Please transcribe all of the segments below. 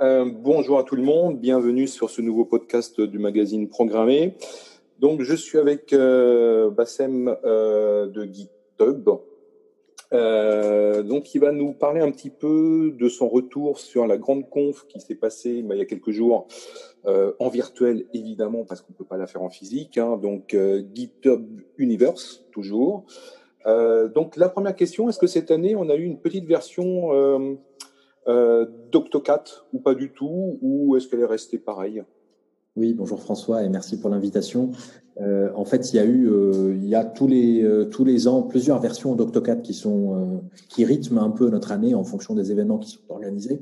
Euh, bonjour à tout le monde, bienvenue sur ce nouveau podcast du magazine Programmé. Donc, je suis avec euh, Bassem euh, de GitHub. Donc, il va nous parler un petit peu de son retour sur la grande conf qui s'est passée bah, il y a quelques jours en virtuel, évidemment, parce qu'on peut pas la faire en physique. Hein. donc, GitHub Universe, toujours. donc, la première question, est-ce que cette année, on a eu une petite version euh, D'Octocat ou pas du tout Ou est-ce qu'elle est restée pareille? Oui, bonjour François et merci pour l'invitation. Euh, en fait, il y a eu, euh, tous les tous les ans plusieurs versions d'Octocat qui sont qui rythment un peu notre année en fonction des événements qui sont organisés.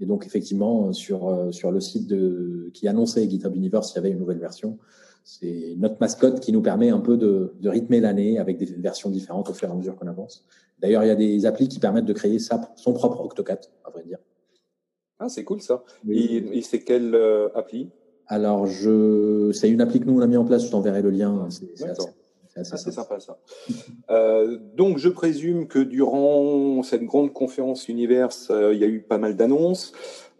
Et donc effectivement sur sur le site qui annonçait GitHub Universe, il y avait une nouvelle version. C'est notre mascotte qui nous permet un peu de, de rythmer l'année avec des versions différentes au fur et à mesure qu'on avance. D'ailleurs, il y a des applis qui permettent de créer sa, son propre Octocat, à vrai dire. Ah, c'est cool ça. Et, c'est quelle euh, appli? Alors, je... c'est une appli que nous, on a mis en place, je t'enverrai le lien. C'est assez, assez, sympa ça. euh, donc, je présume que durant cette grande conférence Universe, euh, il y a eu pas mal d'annonces.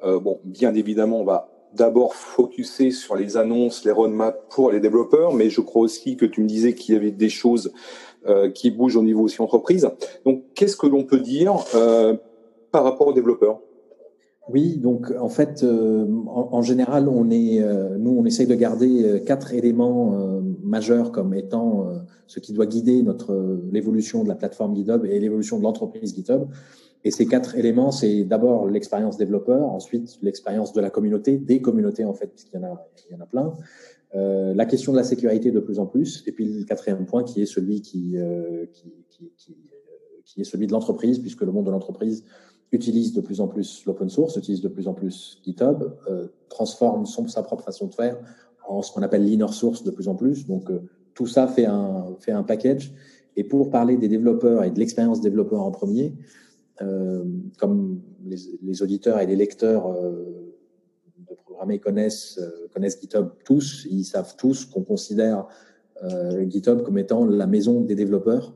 Bon, bien évidemment, on va d'abord focuser sur les annonces, les roadmaps pour les développeurs, mais je crois aussi que tu me disais qu'il y avait des choses euh, qui bougent au niveau aussi entreprise. Donc, qu'est-ce que l'on peut dire euh, par rapport aux développeurs? Oui, donc en fait, euh, en, général, on est, nous, on essaye de garder quatre éléments majeurs comme étant ce qui doit guider notre l'évolution de la plateforme GitHub et l'évolution de l'entreprise GitHub. Et ces quatre éléments, c'est d'abord l'expérience développeur, ensuite l'expérience de la communauté, des communautés en fait, puisqu'il y en a, il y en a plein. Euh, la question de la sécurité de plus en plus, et puis le quatrième point qui est celui qui, euh, qui, qui, euh, qui, est celui de l'entreprise, puisque le monde de l'entreprise utilise de plus en plus l'open source, utilise de plus en plus GitHub, euh, transforme son, sa propre façon de faire en ce qu'on appelle l'inner source de plus en plus. Donc euh, tout ça fait un, fait un package. Et pour parler des développeurs et de l'expérience développeur en premier, comme les, auditeurs et les lecteurs euh, de programmer connaissent, euh, connaissent GitHub tous, ils savent tous qu'on considère euh, GitHub comme étant la maison des développeurs.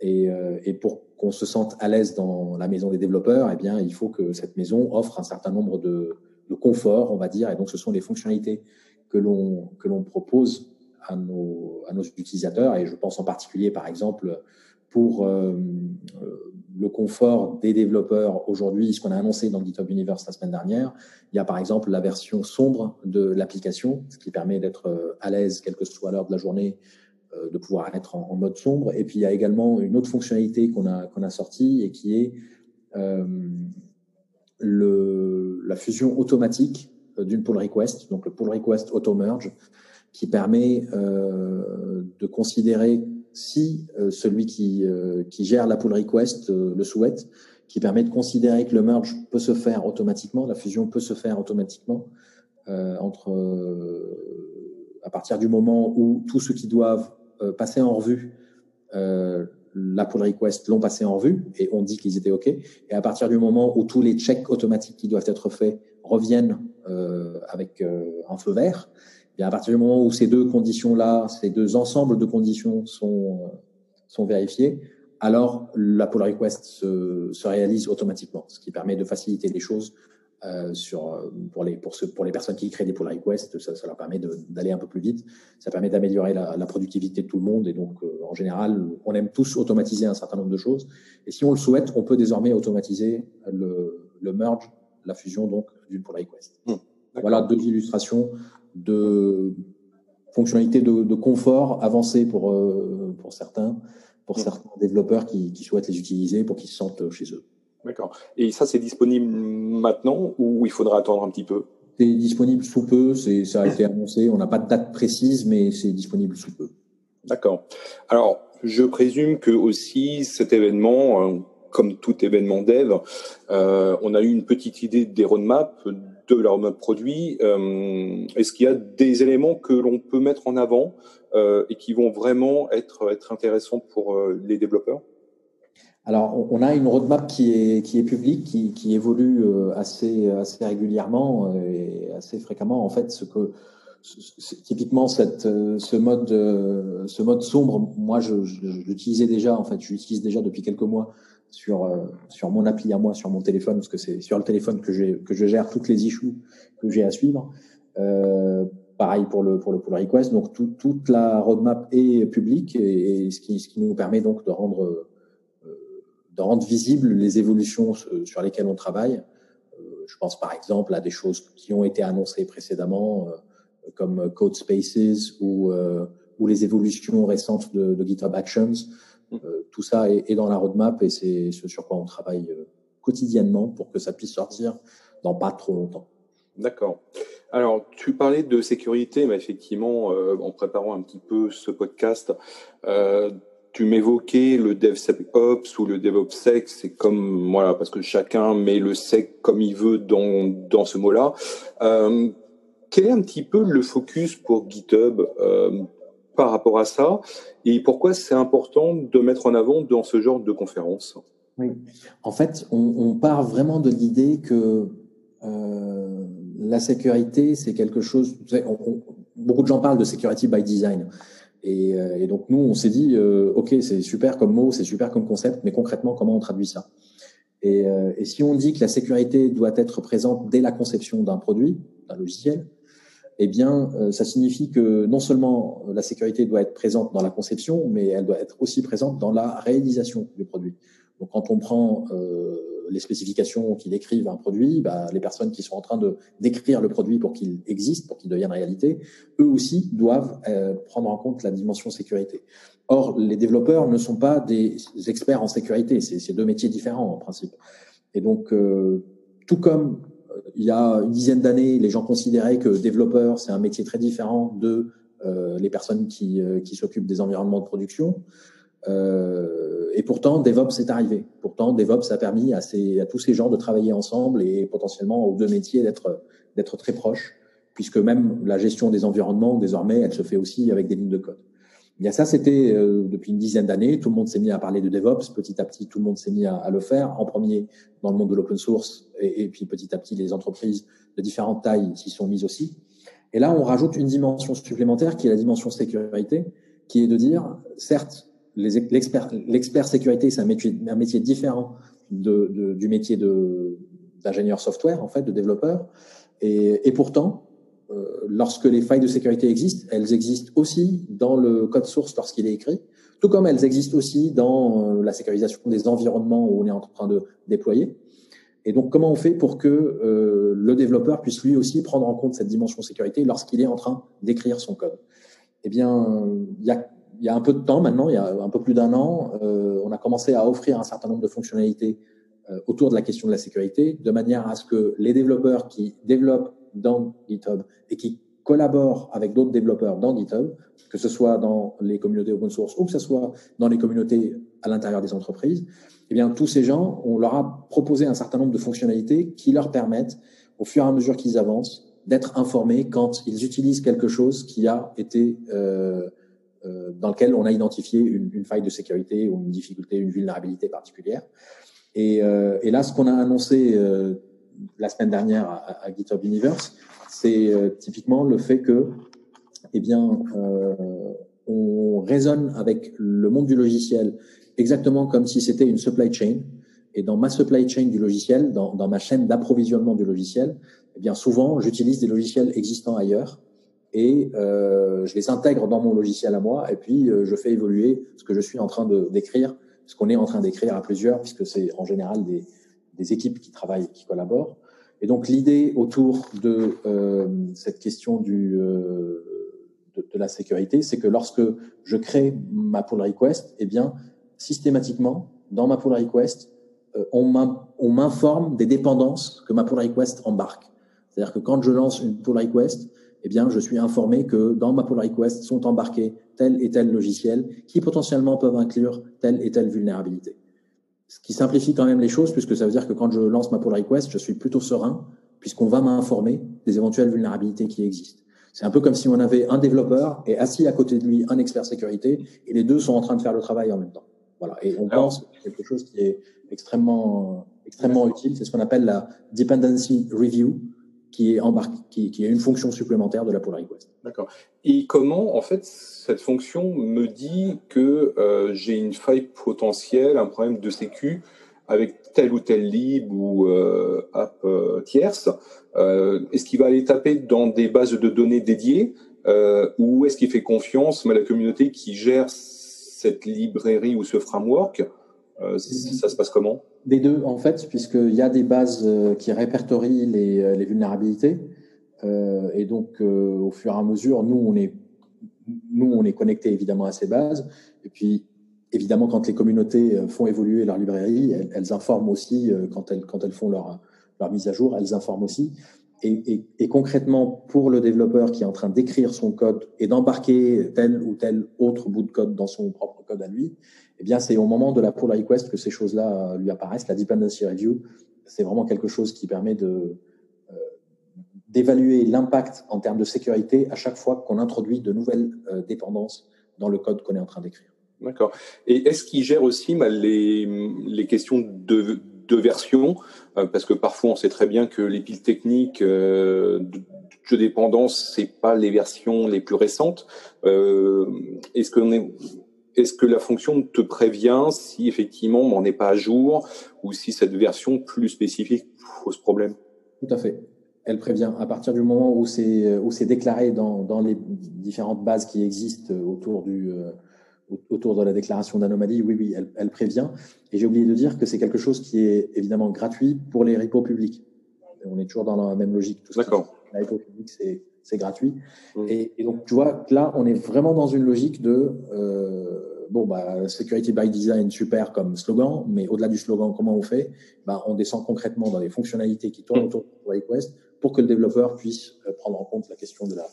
Et, euh, pour qu'on se sente à l'aise dans la maison des développeurs, eh bien, il faut que cette maison offre un certain nombre de, de confort, on va dire. Et donc, ce sont les fonctionnalités que l'on propose à nos utilisateurs. Et je pense en particulier, par exemple, pour euh, le confort des développeurs aujourd'hui, ce qu'on a annoncé dans GitHub Universe la semaine dernière. Il y a par exemple la version sombre de l'application, ce qui permet d'être euh, à l'aise, quelle que soit l'heure de la journée, euh, de pouvoir être en, mode sombre. Et puis il y a également une autre fonctionnalité qu'on a, qu'on a sortie et qui est euh, la fusion automatique d'une pull request, donc le pull request auto merge, qui permet euh, de considérer si euh, celui qui, euh, qui gère la pull request euh, le souhaite, qui permet de considérer que le merge peut se faire automatiquement, la fusion peut se faire automatiquement entre à partir du moment où tous ceux qui doivent passer en revue la pull request l'ont passé en revue et on dit qu'ils étaient OK. Et à partir du moment où tous les checks automatiques qui doivent être faits reviennent avec un feu vert, et à partir du moment où ces deux conditions-là, ces deux ensembles de conditions sont, euh, sont vérifiés, alors la pull request se, se, réalise automatiquement, ce qui permet de faciliter les choses euh, sur, pour, les, pour, ceux, pour les personnes qui créent des pull requests. Ça, ça leur permet d'aller un peu plus vite. Ça permet d'améliorer la, la, productivité de tout le monde. Et donc, euh, en général, on aime tous automatiser un certain nombre de choses. Et si on le souhaite, on peut désormais automatiser le, le merge, la fusion donc d'une pull request. Mmh, voilà deux illustrations de fonctionnalités de, de confort avancées pour, euh, pour certains, pour mmh. certains développeurs qui, qui, souhaitent les utiliser pour qu'ils se sentent chez eux. D'accord. Et ça, c'est disponible maintenant ou il faudra attendre un petit peu? C'est disponible sous peu, ça a été annoncé, on n'a pas de date précise, mais c'est disponible sous peu. D'accord. Alors, je présume que aussi cet événement, euh, comme tout événement dev, euh, on a eu une petite idée des roadmaps, de leur mode produit. Euh, Est-ce qu'il y a des éléments que l'on peut mettre en avant euh, et qui vont vraiment être, être intéressants pour euh, les développeurs? Alors, on a une roadmap qui est, qui est publique, qui, qui évolue assez, assez régulièrement et assez fréquemment. En fait, ce que typiquement ce mode, ce mode sombre, moi, je, je, l'utilisais déjà. En fait, je l'utilise déjà depuis quelques mois sur, euh, sur mon appli à moi, sur mon téléphone, parce que c'est sur le téléphone que, je gère toutes les issues que j'ai à suivre. Euh, pareil pour le, pour pull request. Donc, tout, toute la roadmap est publique et, ce, qui, nous permet donc euh, de rendre visibles les évolutions sur lesquelles on travaille. je pense par exemple à des choses qui ont été annoncées précédemment, comme Code Spaces ou, ou les évolutions récentes de, de GitHub Actions. Euh, tout ça est, dans la roadmap et c'est ce sur quoi on travaille euh, quotidiennement pour que ça puisse sortir dans pas trop longtemps. D'accord. Alors, tu parlais de sécurité, mais effectivement, euh, en préparant un petit peu ce podcast, tu m'évoquais le DevSecOps ou le DevOpsSec, c'est comme, voilà, parce que chacun met le sec comme il veut dans, dans ce mot-là. Quel est un petit peu le focus pour GitHub par rapport à ça et pourquoi c'est important de mettre en avant dans ce genre de conférence? Oui, en fait, on, part vraiment de l'idée que euh, la sécurité, c'est quelque chose. beaucoup de gens parlent de security by design. Et, euh, donc nous, on s'est dit, euh, ok, c'est super comme mot, c'est super comme concept, mais concrètement, comment on traduit ça? Et si on dit que la sécurité doit être présente dès la conception d'un produit, d'un logiciel, eh bien, euh, ça signifie que non seulement la sécurité doit être présente dans la conception, mais elle doit être aussi présente dans la réalisation du produit. Donc, quand on prend euh, les spécifications qui décrivent un produit, bah, les personnes qui sont en train de décrire le produit pour qu'il existe, pour qu'il devienne réalité, eux aussi doivent euh, prendre en compte la dimension sécurité. Or, les développeurs ne sont pas des experts en sécurité, c'est deux métiers différents en principe. Et donc, tout comme il y a une dizaine d'années, les gens considéraient que développeur, c'est un métier très différent de euh, les personnes qui, euh, qui s'occupent des environnements de production. Euh, et pourtant, DevOps est arrivé. Pourtant, DevOps a permis à, ces, à tous ces gens de travailler ensemble et potentiellement aux deux métiers d'être d'être très proches, puisque même la gestion des environnements, désormais, elle se fait aussi avec des lignes de code. Bien ça, c'était euh, depuis une dizaine d'années. Tout le monde s'est mis à parler de DevOps. Petit à petit, tout le monde s'est mis à, à, le faire. En premier, dans le monde de l'open source, et, puis petit à petit, les entreprises de différentes tailles s'y sont mises aussi. Et là, on rajoute une dimension supplémentaire qui est la dimension sécurité, qui est de dire, certes, l'expert sécurité, c'est un métier, un métier différent de, de, du métier d'ingénieur software, en fait, de développeur. Et, et pourtant, lorsque les failles de sécurité existent, elles existent aussi dans le code source lorsqu'il est écrit, tout comme elles existent aussi dans euh, la sécurisation des environnements où on est en train de déployer. Et donc, comment on fait pour que euh, le développeur puisse lui aussi prendre en compte cette dimension sécurité lorsqu'il est en train d'écrire son code? Eh bien, il y a, y a, un peu de temps maintenant, il y a un peu plus d'un an, euh, on a commencé à offrir un certain nombre de fonctionnalités euh, autour de la question de la sécurité, de manière à ce que les développeurs qui développent dans GitHub et qui collaborent avec d'autres développeurs dans GitHub, que ce soit dans les communautés open source ou que ce soit dans les communautés à l'intérieur des entreprises, eh bien, tous ces gens, on leur a proposé un certain nombre de fonctionnalités qui leur permettent, au fur et à mesure qu'ils avancent, d'être informés quand ils utilisent quelque chose qui a été euh, euh, dans lequel on a identifié une, faille de sécurité ou une difficulté, une vulnérabilité particulière. Et, euh, et là, ce qu'on a annoncé euh, la semaine dernière à, GitHub Universe, c'est euh, typiquement le fait que, eh bien, euh, on raisonne avec le monde du logiciel exactement comme si c'était une supply chain. Et dans ma supply chain du logiciel, dans, ma chaîne d'approvisionnement du logiciel, eh bien souvent j'utilise des logiciels existants ailleurs et euh, je les intègre dans mon logiciel à moi et puis je fais évoluer ce que je suis en train de d'écrire, ce qu'on est en train d'écrire à plusieurs puisque c'est en général des, des équipes qui travaillent, qui collaborent. Et donc l'idée autour de euh, cette question euh, de, de, la sécurité, c'est que lorsque je crée ma pull request, eh bien systématiquement dans ma pull request, euh, on m'informe des dépendances que ma pull request embarque. C'est-à-dire que quand je lance une pull request, eh bien je suis informé que dans ma pull request sont embarqués tel et tel logiciel qui potentiellement peuvent inclure telle et telle vulnérabilité. Ce qui simplifie quand même les choses, puisque ça veut dire que quand je lance ma pull request, je suis plutôt serein, puisqu'on va m'informer des éventuelles vulnérabilités qui existent. C'est un peu comme si on avait un développeur et assis à côté de lui un expert sécurité, et les deux sont en train de faire le travail en même temps. Voilà. Et on pense que c'est quelque chose qui est extrêmement, extrêmement utile. C'est ce qu'on appelle la dependency review. Qui est embarqué, qui, qui est une fonction supplémentaire de la pull request. D'accord. Et comment, en fait, cette fonction me dit que euh, j'ai une faille potentielle, un problème de sécu avec tel ou tel lib ou euh, app euh, tierce euh, Est-ce qu'il va aller taper dans des bases de données dédiées euh, ou est-ce qu'il fait confiance à la communauté qui gère cette librairie ou ce framework euh, Ça se passe comment? Des deux, en fait, puisqu'il y a des bases qui répertorient les, les vulnérabilités. et donc, au fur et à mesure, nous, on est nous, on est connecté évidemment à ces bases. Et puis, évidemment, quand les communautés euh, font évoluer leur librairie, elles, informent aussi, euh, quand elles, quand elles font leur, leur mise à jour, elles informent aussi. Et, concrètement, pour le développeur qui est en train d'écrire son code et d'embarquer tel ou tel autre bout de code dans son propre code à lui, eh bien, c'est au moment de la pull request que ces choses-là euh, lui apparaissent. La dependency review, c'est vraiment quelque chose qui permet de, d'évaluer l'impact en termes de sécurité à chaque fois qu'on introduit de nouvelles euh, dépendances dans le code qu'on est en train d'écrire. D'accord. Et est-ce qu'il gère aussi les, les questions de, de version euh, Parce que parfois, on sait très bien que les piles techniques euh, de, de dépendance, c'est pas les versions les plus récentes. Euh, est-ce que est, est-ce que la fonction te prévient si effectivement on n'est pas à jour ou si cette version plus spécifique pose problème? Tout à fait elle prévient. À partir du moment où c'est déclaré dans, dans les différentes bases qui existent autour du autour de la déclaration d'anomalie, oui, oui, elle, elle, prévient. Et j'ai oublié de dire que c'est quelque chose qui est évidemment gratuit pour les repos publics. On est toujours dans la même logique. D'accord. Les repos publics, c'est c'est gratuit. Mmh. Et, et, donc, tu vois, là, on est vraiment dans une logique de euh, bon, bah, security by design, super comme slogan, mais au-delà du slogan, comment on fait? Bah, On descend concrètement dans les fonctionnalités qui tournent autour de request pour que le développeur puisse euh, prendre en compte la question de la,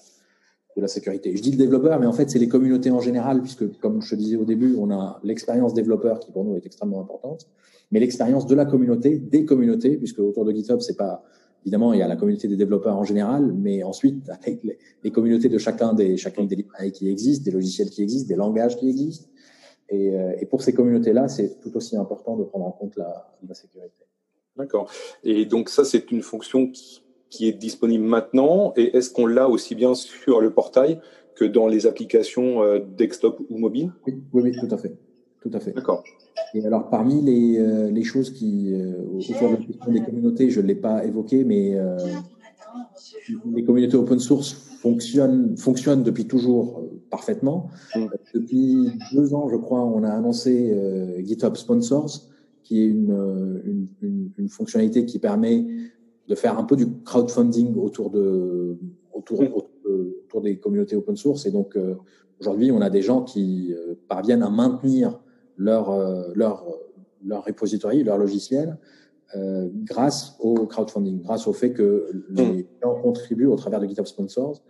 de la sécurité. Je dis le développeur, mais en fait, c'est les communautés en général, puisque, comme je te disais au début, on a l'expérience développeur qui, pour nous, est extrêmement importante, mais l'expérience de la communauté, des communautés, puisque autour de GitHub, c'est pas, évidemment, il y a la communauté des développeurs en général, mais ensuite, avec les, communautés de chacun des, chacun des librairies qui existent, des logiciels qui existent, des langages qui existent. Et, euh, et pour ces communautés-là, c'est tout aussi important de prendre en compte la, la sécurité. D'accord. Et donc ça, c'est une fonction qui, qui est disponible maintenant Et est-ce qu'on l'a aussi bien sur le portail que dans les applications euh, desktop ou mobile? Oui, oui, oui, tout à fait. Tout à fait. D'accord. Et alors, parmi les, euh, les choses qui, euh, autour de la question des communautés, je ne l'ai pas évoqué, mais euh, les communautés open source fonctionnent, fonctionnent depuis toujours parfaitement. Mm. Depuis deux ans, je crois, on a annoncé GitHub Sponsors, qui est une, une, une, une, fonctionnalité qui permet de faire un peu du crowdfunding autour de autour, mm. autour, de, autour des communautés open source. Et donc euh, aujourd'hui, on a des gens qui euh, parviennent à maintenir leur euh, leur leur repository, leur logiciel, euh, grâce au crowdfunding, grâce au fait que les mm. gens contribuent au travers de GitHub Sponsors.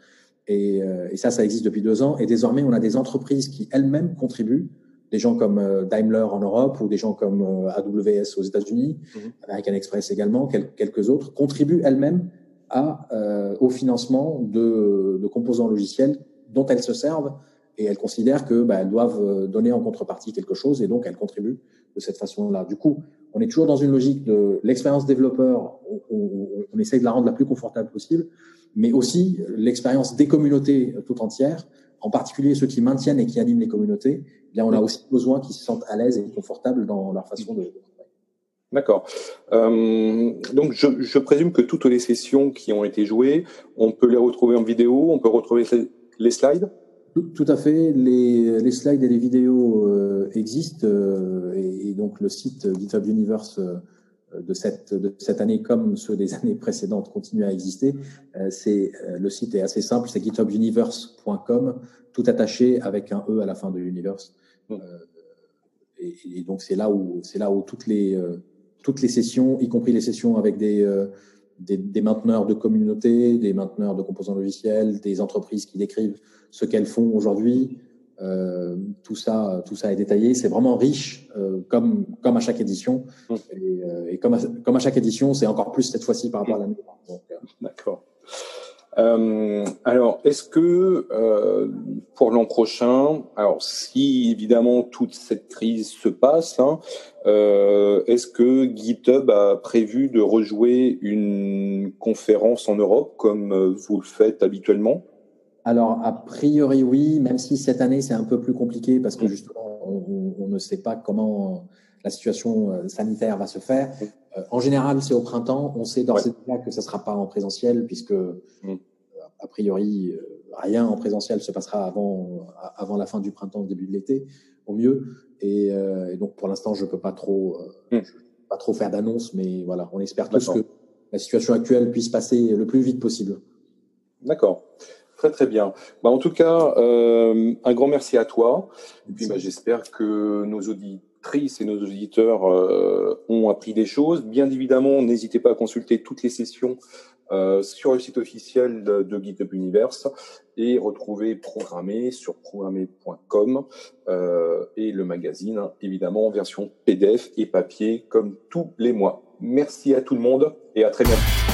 Et, euh, et, ça, ça existe depuis deux ans. Et désormais, on a des entreprises qui elles-mêmes contribuent des gens comme euh, Daimler en Europe ou des gens comme euh, AWS aux États-Unis, mmh. American Express également, quel, quelques autres, contribuent elles-mêmes à, euh, au financement de, de, composants logiciels dont elles se servent et elles considèrent que bah, elles doivent donner en contrepartie quelque chose et donc elles contribuent de cette façon-là. Du coup, on est toujours dans une logique de l'expérience développeur, on, on, on, essaye de la rendre la plus confortable possible, mais aussi l'expérience des communautés tout entières, en particulier ceux qui maintiennent et qui animent les communautés, bien, on a aussi besoin qu'ils se sentent à l'aise et confortables dans leur façon de, travailler. D'accord. Euh, donc, je, je, présume que toutes les sessions qui ont été jouées, on peut les retrouver en vidéo, on peut retrouver les slides? Tout, tout à fait. Les, les, slides et les vidéos euh, existent euh, et, et, donc le site GitHub Universe euh, de cette, de cette année comme ceux des années précédentes continuent à exister. Euh, c'est le site est assez simple, c'est githubuniverse.com, tout attaché avec un e à la fin de universe. Euh, et, et, donc c'est là où c'est là où toutes les euh, toutes les sessions, y compris les sessions avec des, euh, des, des mainteneurs de communauté, des mainteneurs de composants logiciels, des entreprises qui décrivent ce qu'elles font aujourd'hui. Euh, tout ça, tout ça est détaillé. C'est vraiment riche, euh, comme comme à chaque édition. Et, euh, et comme à, comme à chaque édition, c'est encore plus cette fois-ci par rapport à l'année. D'accord. Euh, alors, est-ce que euh, pour l'an prochain, alors si évidemment toute cette crise se passe, hein, euh, est-ce que GitHub a prévu de rejouer une conférence en Europe comme vous le faites habituellement? Alors, a priori oui, même si cette année c'est un peu plus compliqué parce que justement on, on ne sait pas comment la situation sanitaire va se faire. Euh, en général, c'est au printemps. On sait d'ores et déjà que ça ne sera pas en présentiel, puisque, mm. a priori, euh, rien en présentiel se passera avant, avant la fin du printemps, début de l'été, au mieux. Et, euh, donc, pour l'instant, je ne peux pas trop, mm. pas trop faire d'annonce, mais voilà, on espère tous que la situation actuelle puisse passer le plus vite possible. D'accord. Très très bien. Bah, en tout cas, un grand merci à toi. Et puis bah, j'espère que nos auditeurs et nos auditeurs euh, ont appris des choses. Bien évidemment, n'hésitez pas à consulter toutes les sessions euh, sur le site officiel de, GitHub Universe et retrouver Programmé sur programmé.com euh, et le magazine, hein, évidemment, en version PDF et papier comme tous les mois. Merci à tout le monde et à très bientôt.